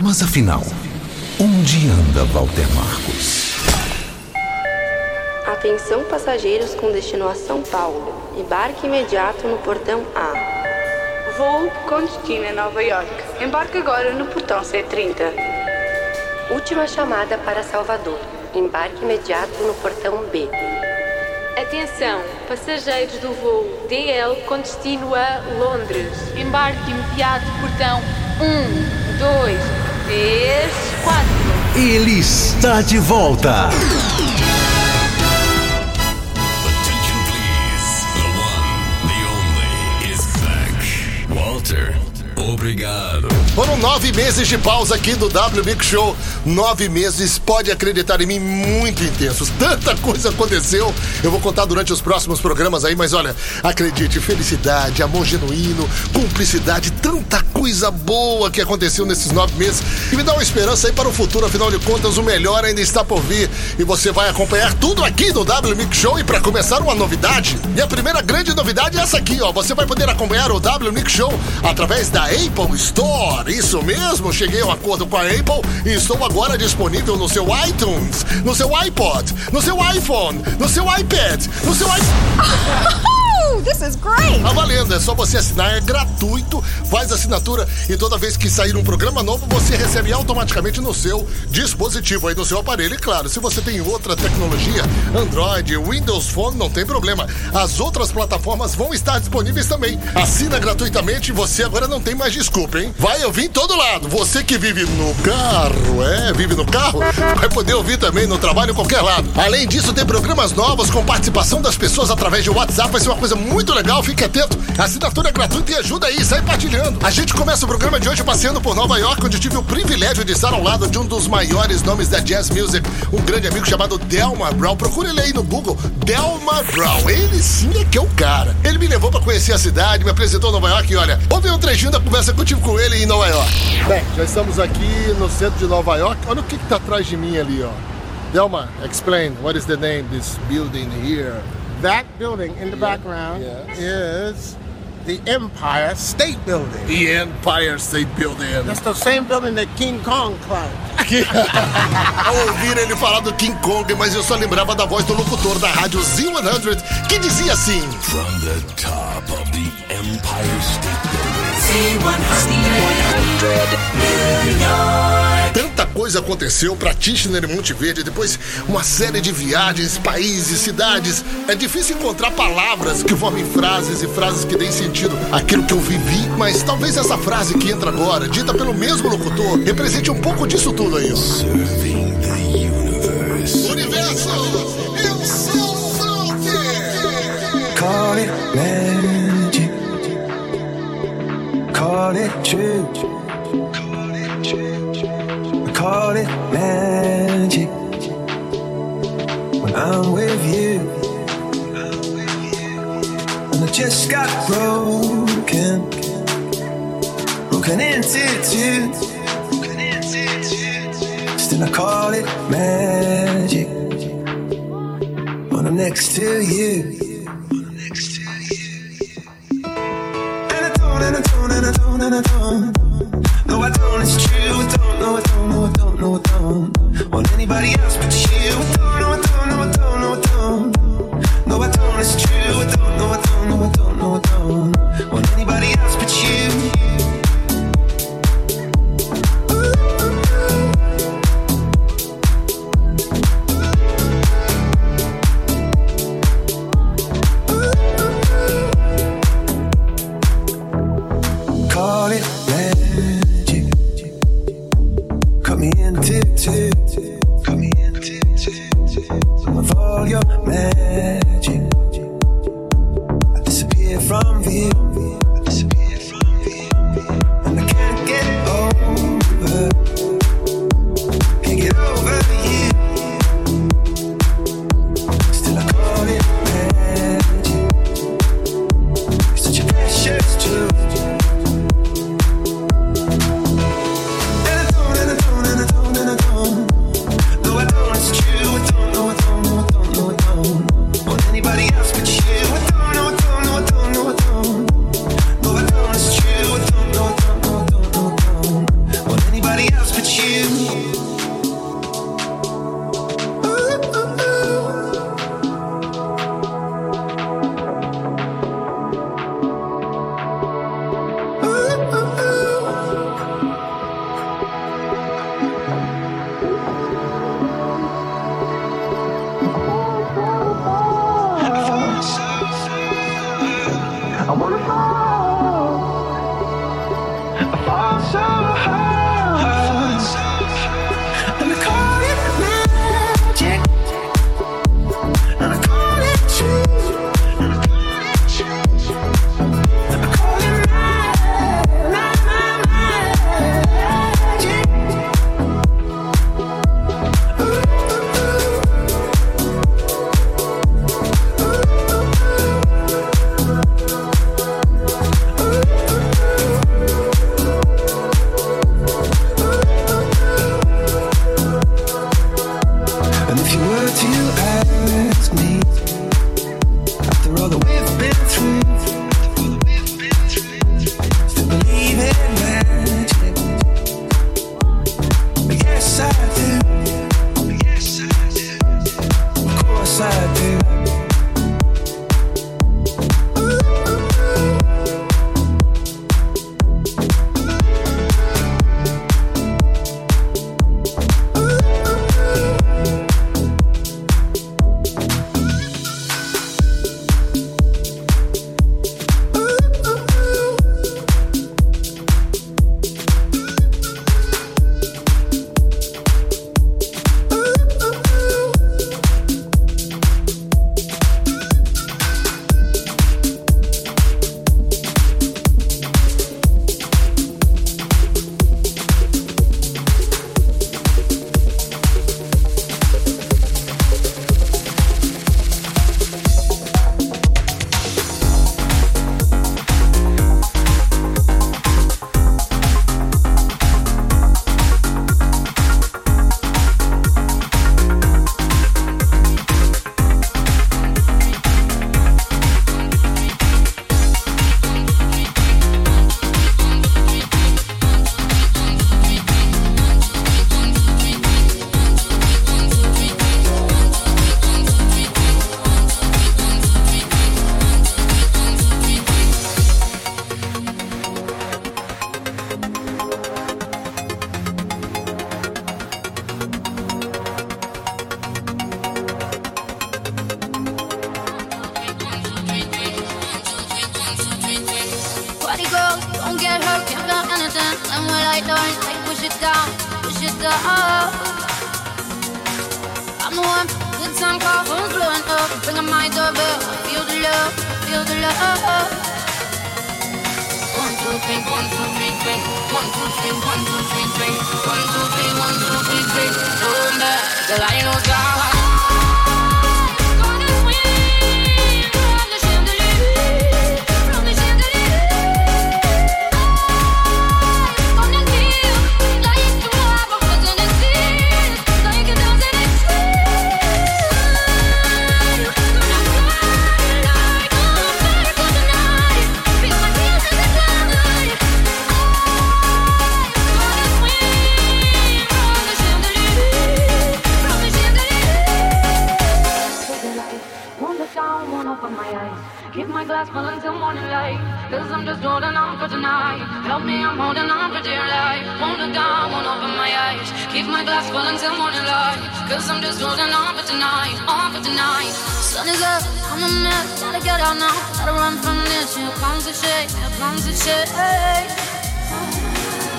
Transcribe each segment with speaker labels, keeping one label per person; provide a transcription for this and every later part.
Speaker 1: Mas afinal, onde anda Walter Marcos?
Speaker 2: Atenção passageiros com destino a São Paulo. Embarque imediato no portão A.
Speaker 3: Voo com destino a Nova York. Embarque agora no portão C30.
Speaker 2: Última chamada para Salvador. Embarque imediato no portão B.
Speaker 4: Atenção, passageiros do voo DL com destino a Londres. Embarque imediato, portão 1, 2, 3, 4.
Speaker 1: Ele está de volta.
Speaker 5: Walter, obrigado.
Speaker 6: Foram nove meses de pausa aqui do W Big Show. Nove meses, pode acreditar em mim, muito intensos. Tanta coisa aconteceu. Eu vou contar durante os próximos programas aí, mas olha, acredite, felicidade, amor genuíno, cumplicidade, tanta coisa boa que aconteceu nesses nove meses. E me dá uma esperança aí para o futuro, afinal de contas, o melhor ainda está por vir. E você vai acompanhar tudo aqui no W Mix Show. E para começar, uma novidade. E a primeira grande novidade é essa aqui, ó. Você vai poder acompanhar o W Mix Show através da Apple Store. Isso mesmo, cheguei a um acordo com a Apple e estou agora disponível no seu iTunes, no seu iPod, no seu iPhone, no seu iPad, no seu iPhone.
Speaker 7: This is great!
Speaker 6: Tá valendo, é só você assinar, é gratuito, faz assinatura e toda vez que sair um programa novo, você recebe automaticamente no seu dispositivo aí no seu aparelho. E claro, se você tem outra tecnologia, Android, Windows Phone, não tem problema. As outras plataformas vão estar disponíveis também. Assina gratuitamente e você agora não tem mais desculpa, hein? Vai ouvir em todo lado. Você que vive no carro, é, vive no carro, vai poder ouvir também no trabalho, em qualquer lado. Além disso, tem programas novos com participação das pessoas através de WhatsApp, vai ser uma coisa muito legal, fique atento. A assinatura é gratuita e ajuda aí, sai partilhando. A gente começa o programa de hoje passeando por Nova York, onde tive o privilégio de estar ao lado de um dos maiores nomes da jazz music, um grande amigo chamado Delmar Brown. Procure ele aí no Google, Delmar Brown. Ele sim é que é o cara. Ele me levou para conhecer a cidade, me apresentou Nova York e olha, ouve um trechinho da conversa que eu tive com ele em Nova York. Bem, já estamos aqui no centro de Nova York. Olha o que está atrás de mim ali, ó. Delmar, explain what is the name this building here.
Speaker 8: That building in the
Speaker 6: Yeah,
Speaker 8: background
Speaker 6: yes.
Speaker 8: is the Empire State Building.
Speaker 6: The Empire State Building.
Speaker 8: That's the same building that King Kong climbed.
Speaker 6: Ao ouvir ele falar do King Kong, mas eu só lembrava da voz do locutor da rádio Z100, que dizia assim:
Speaker 5: From the top of the Empire State Building.
Speaker 6: Tanta coisa aconteceu pra Tichenor e Monte Verde, depois uma série de viagens, países, cidades. É difícil encontrar palavras que formem frases e frases que deem sentido àquilo que eu vivi, mas talvez essa frase que entra agora, dita pelo mesmo locutor, represente um pouco disso tudo aí, ó.
Speaker 5: Serving the universe.
Speaker 6: Universo, eu sou!
Speaker 9: Call it magic. Call it true. Call it magic. When I'm with you. And I just got broken. Broken into two. Still I call it magic. When I'm next to you. And I don't, and I don't, and I don't, and I don't. Anybody else but you.
Speaker 7: shine. Here the.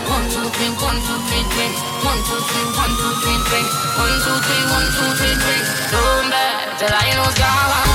Speaker 10: One, two, three, one, two, three, three. One, two, three, one, two, three, three. One, two, three, one, two, three, three.
Speaker 11: Don't back till I
Speaker 6: know it's gone.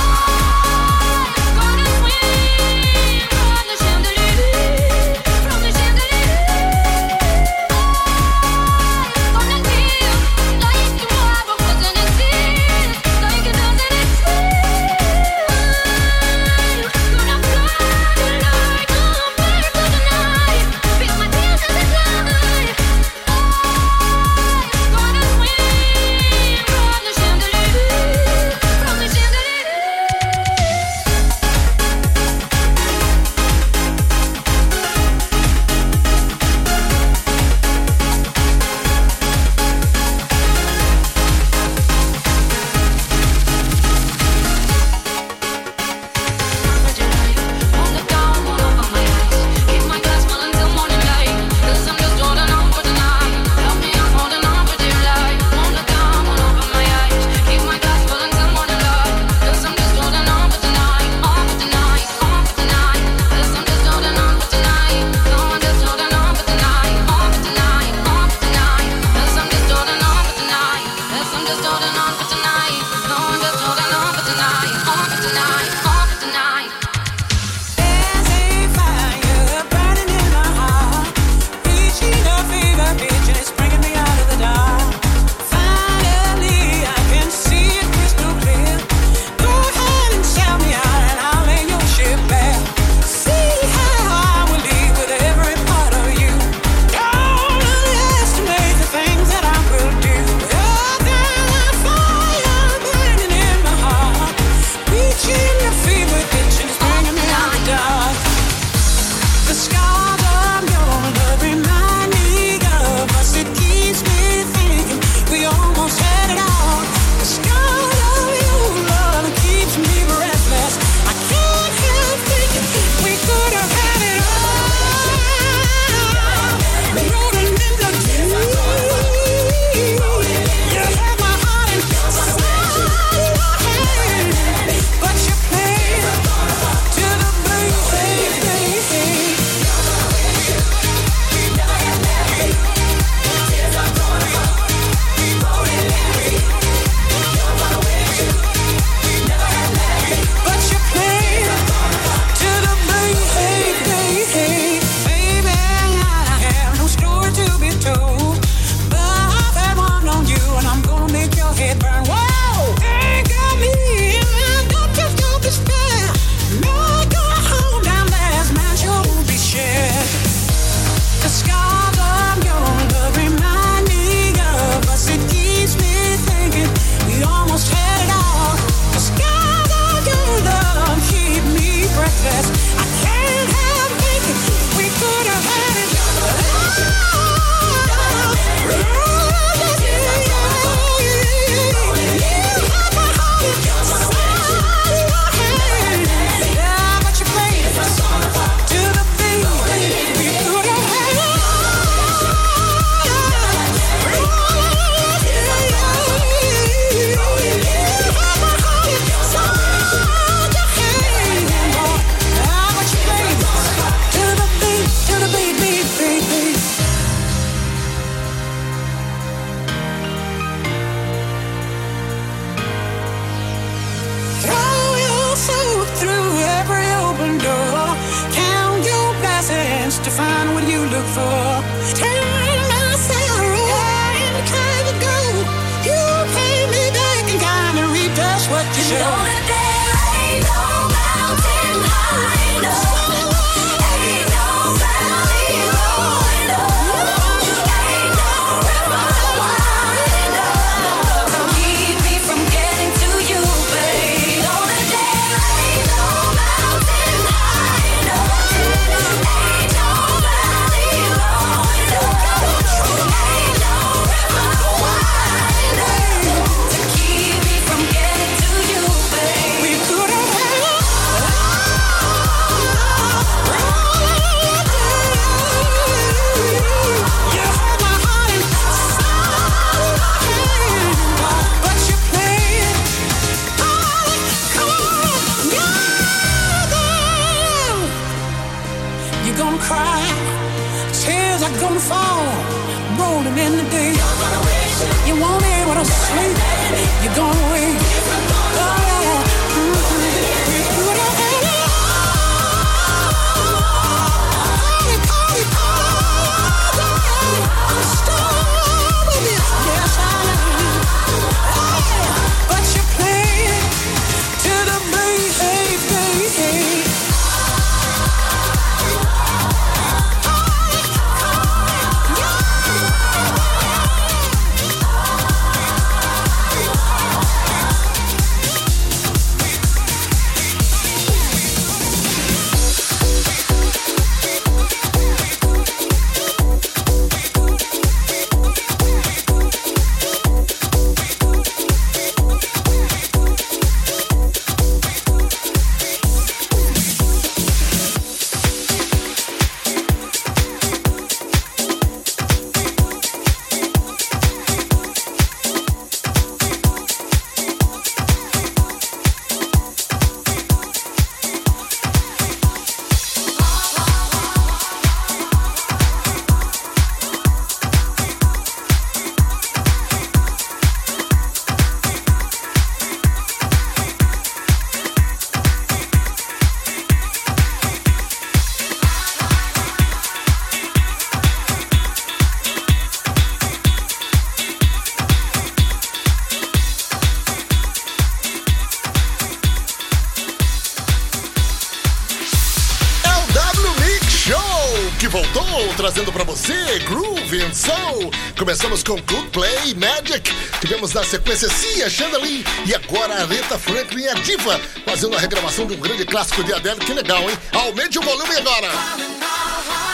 Speaker 6: Sequência Cia, Chandelier e agora a Aretha Franklin, a diva, fazendo a regravação de um grande clássico de Adele. Que legal, hein? Aumente o volume agora.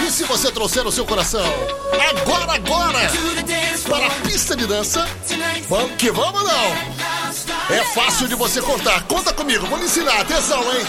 Speaker 6: E se você trouxer o seu coração agora, agora, para a pista de dança, vamos que vamos não? É fácil de você contar. Conta comigo, vou lhe ensinar. Atenção, hein?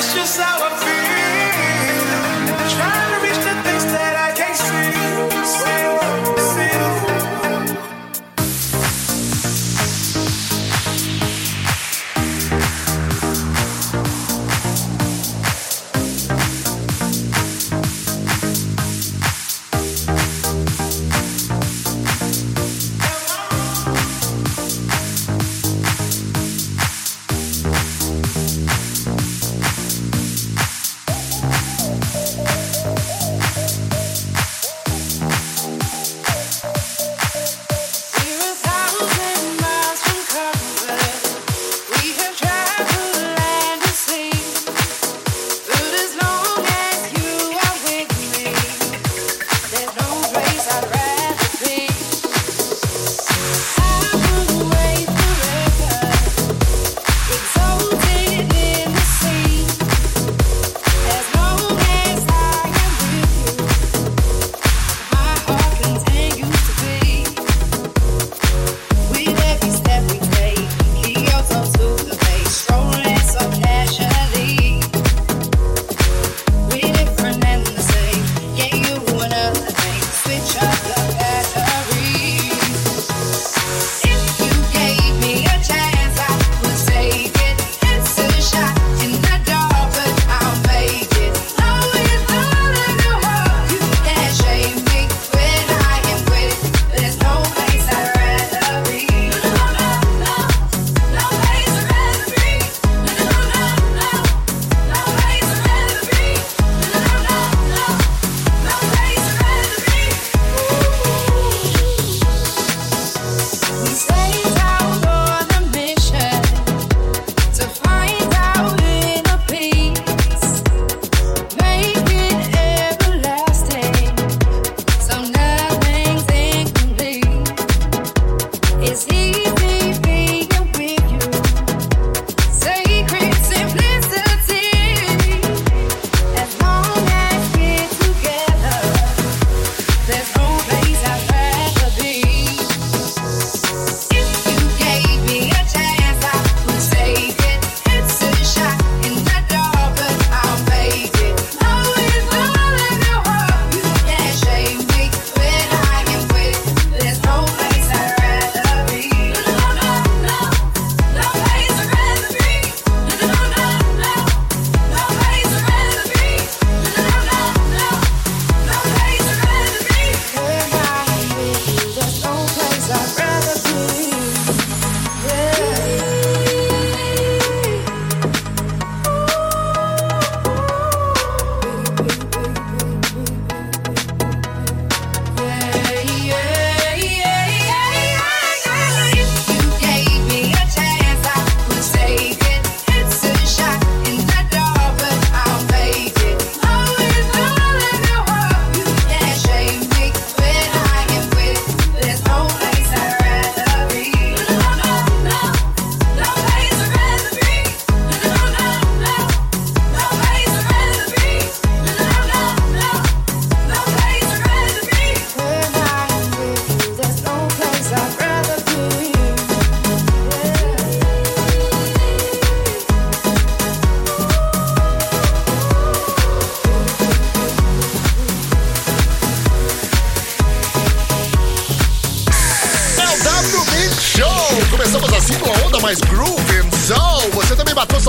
Speaker 12: That's just how I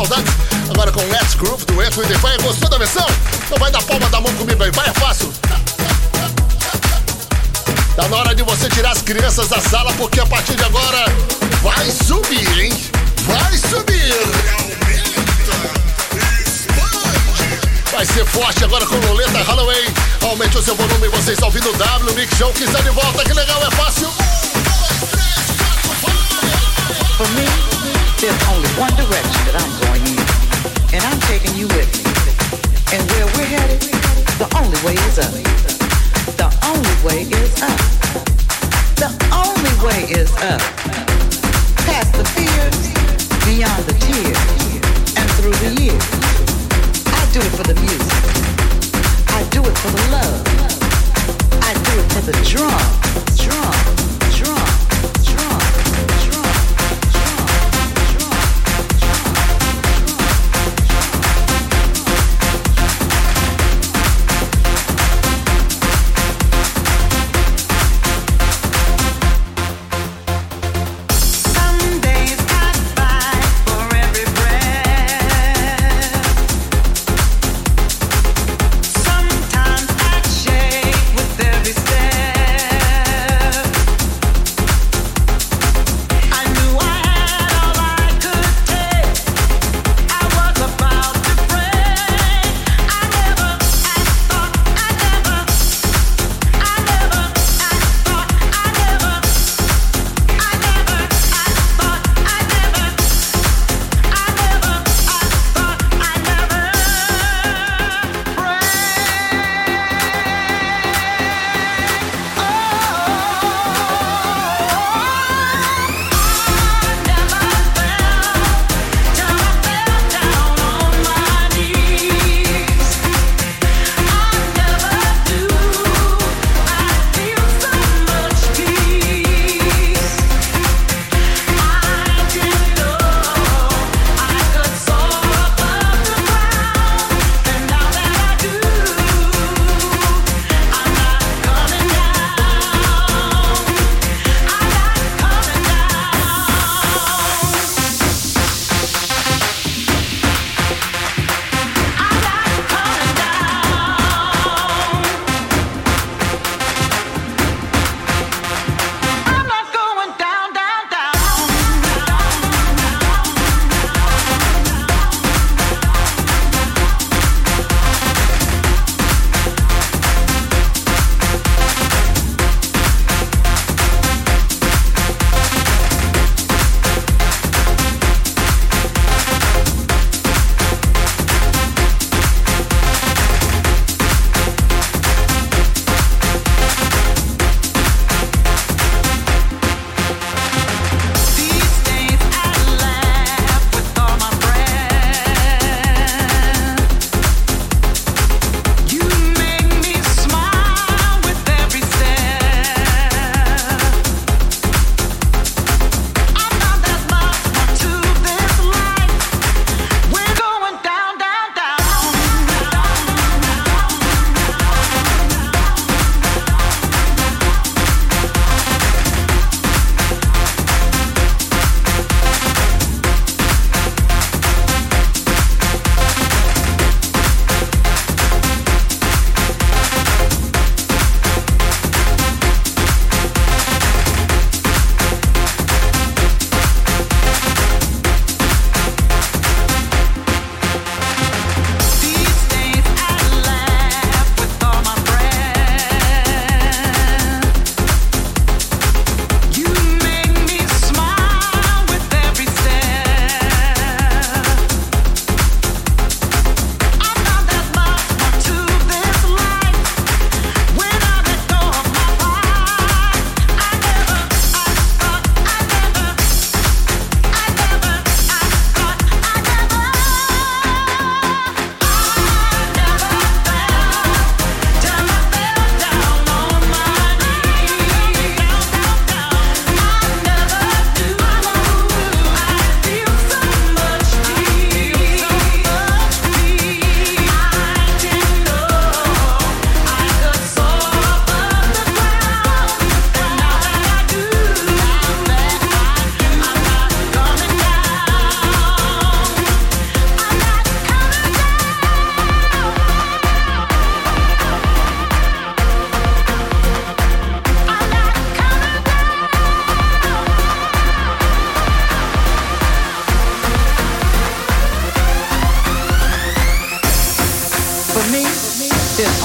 Speaker 6: saudades. Agora com Let's Groove do Earth, Fire. Gostou da versão? Então vai dar palma da mão comigo aí. Vai, é fácil. Tá na hora de você tirar as crianças da sala, porque a partir de agora vai subir, hein? Vai subir! Vai ser forte agora com Loleta Holloway. Aumente o seu volume, você está ouvindo o W Mix Show que está de volta. Que legal, é fácil.
Speaker 13: For me, there's only one direction that I'm going in, and I'm taking you with me. And where we're headed, the only way is up. The only way is up. The only way is up. Past the fears, beyond the tears, and through the years. I do it for the music. I do it for the love. I do it for the drum, drum, drum,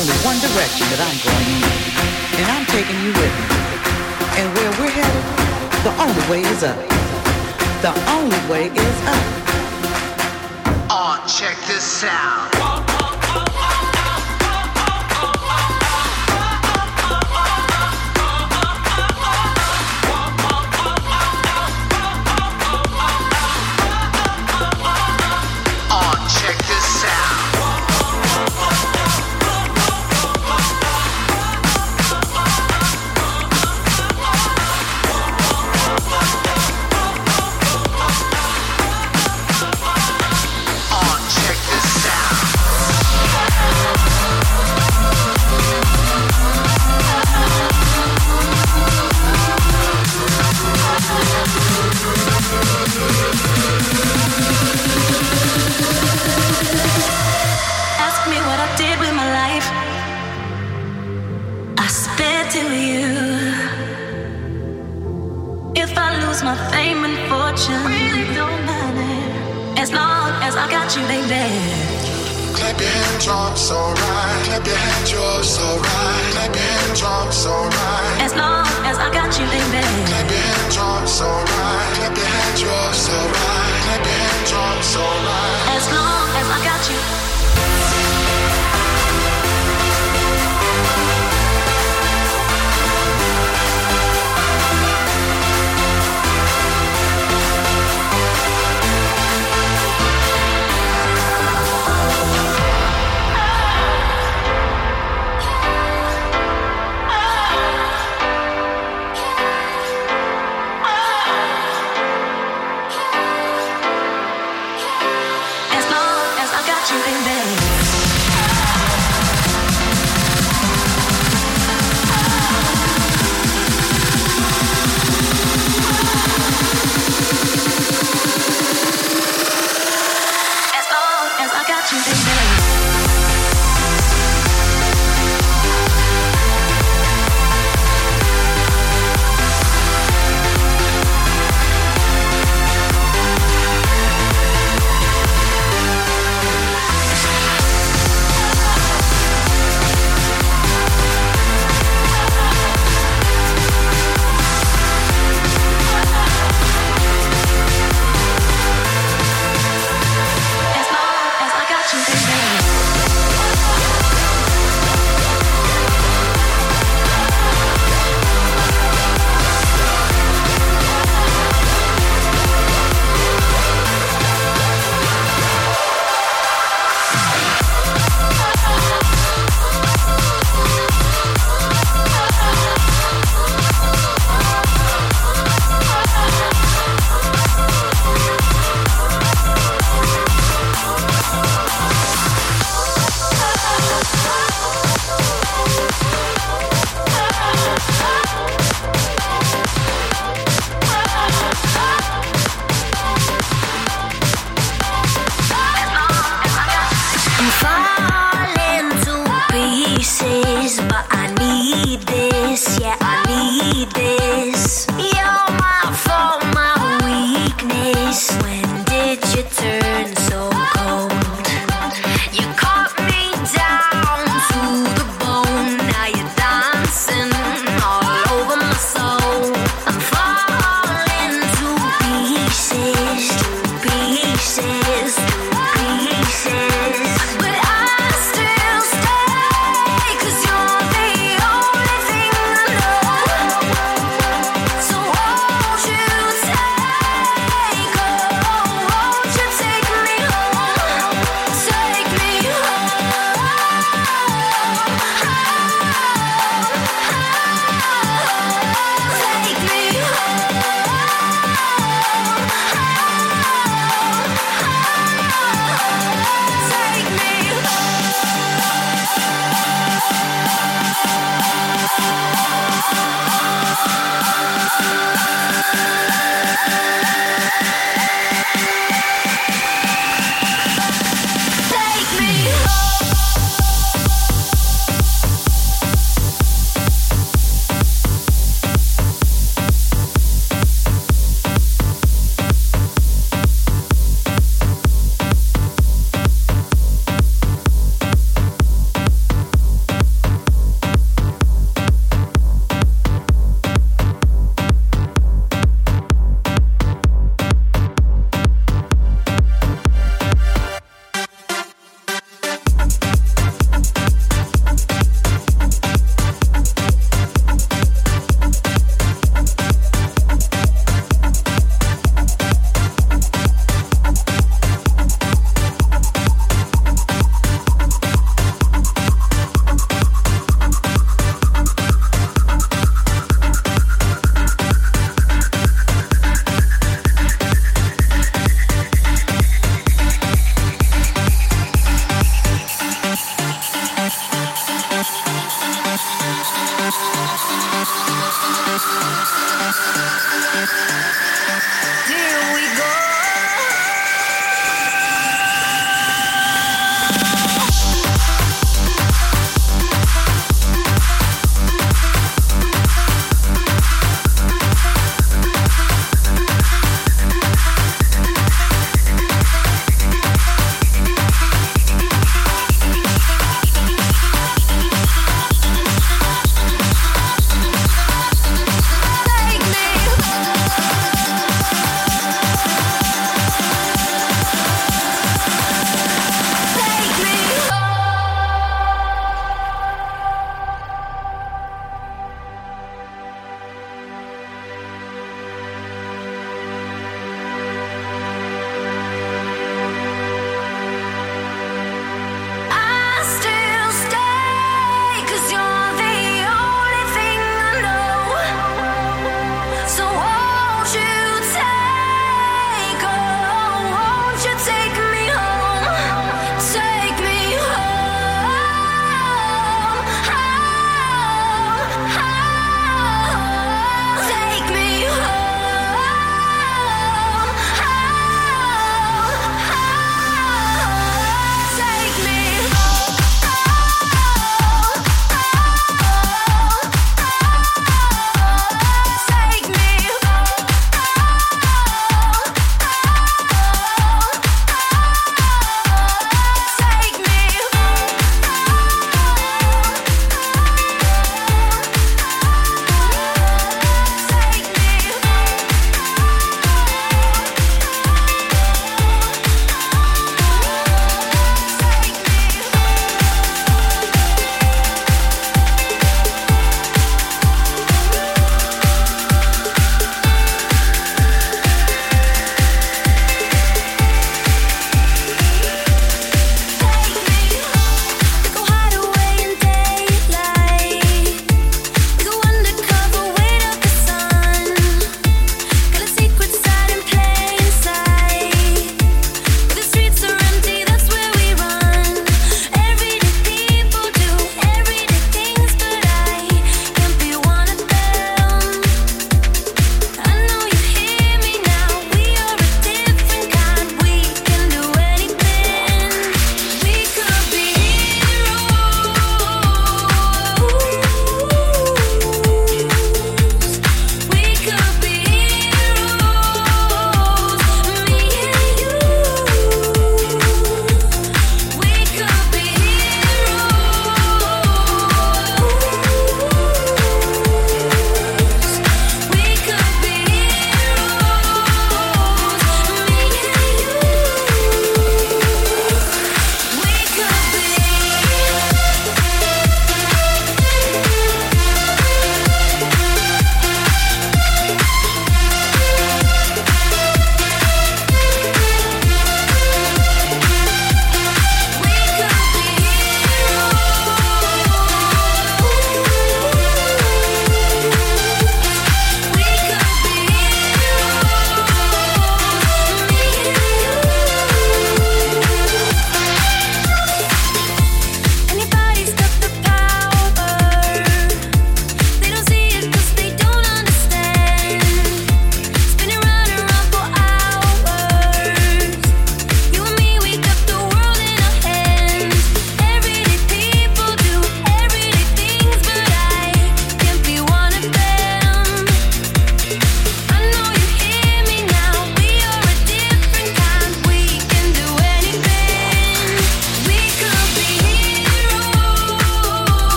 Speaker 13: only one direction that I'm going in, and I'm taking you with me. And where we're headed, the only way is up. The only way is up.
Speaker 14: Oh, check this out.
Speaker 15: When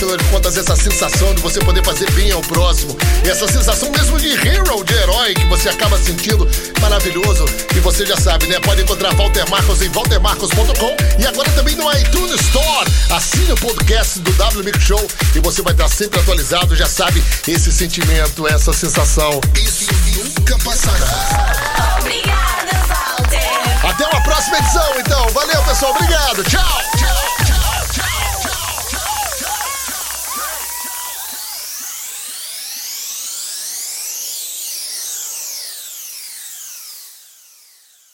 Speaker 6: afinal de contas, essa sensação de você poder fazer bem ao próximo. E essa sensação mesmo de hero, de herói, que você acaba sentindo maravilhoso. E você já sabe, né? Pode encontrar Walter Marcos em waltermarcos.com e agora também no iTunes Store. Assine o podcast do W Mix Show e você vai estar sempre atualizado. Já sabe, esse sentimento, essa sensação. Isso nunca passará.
Speaker 14: Obrigada, Walter.
Speaker 6: Até uma próxima edição, então. Valeu, pessoal. Obrigado. Tchau.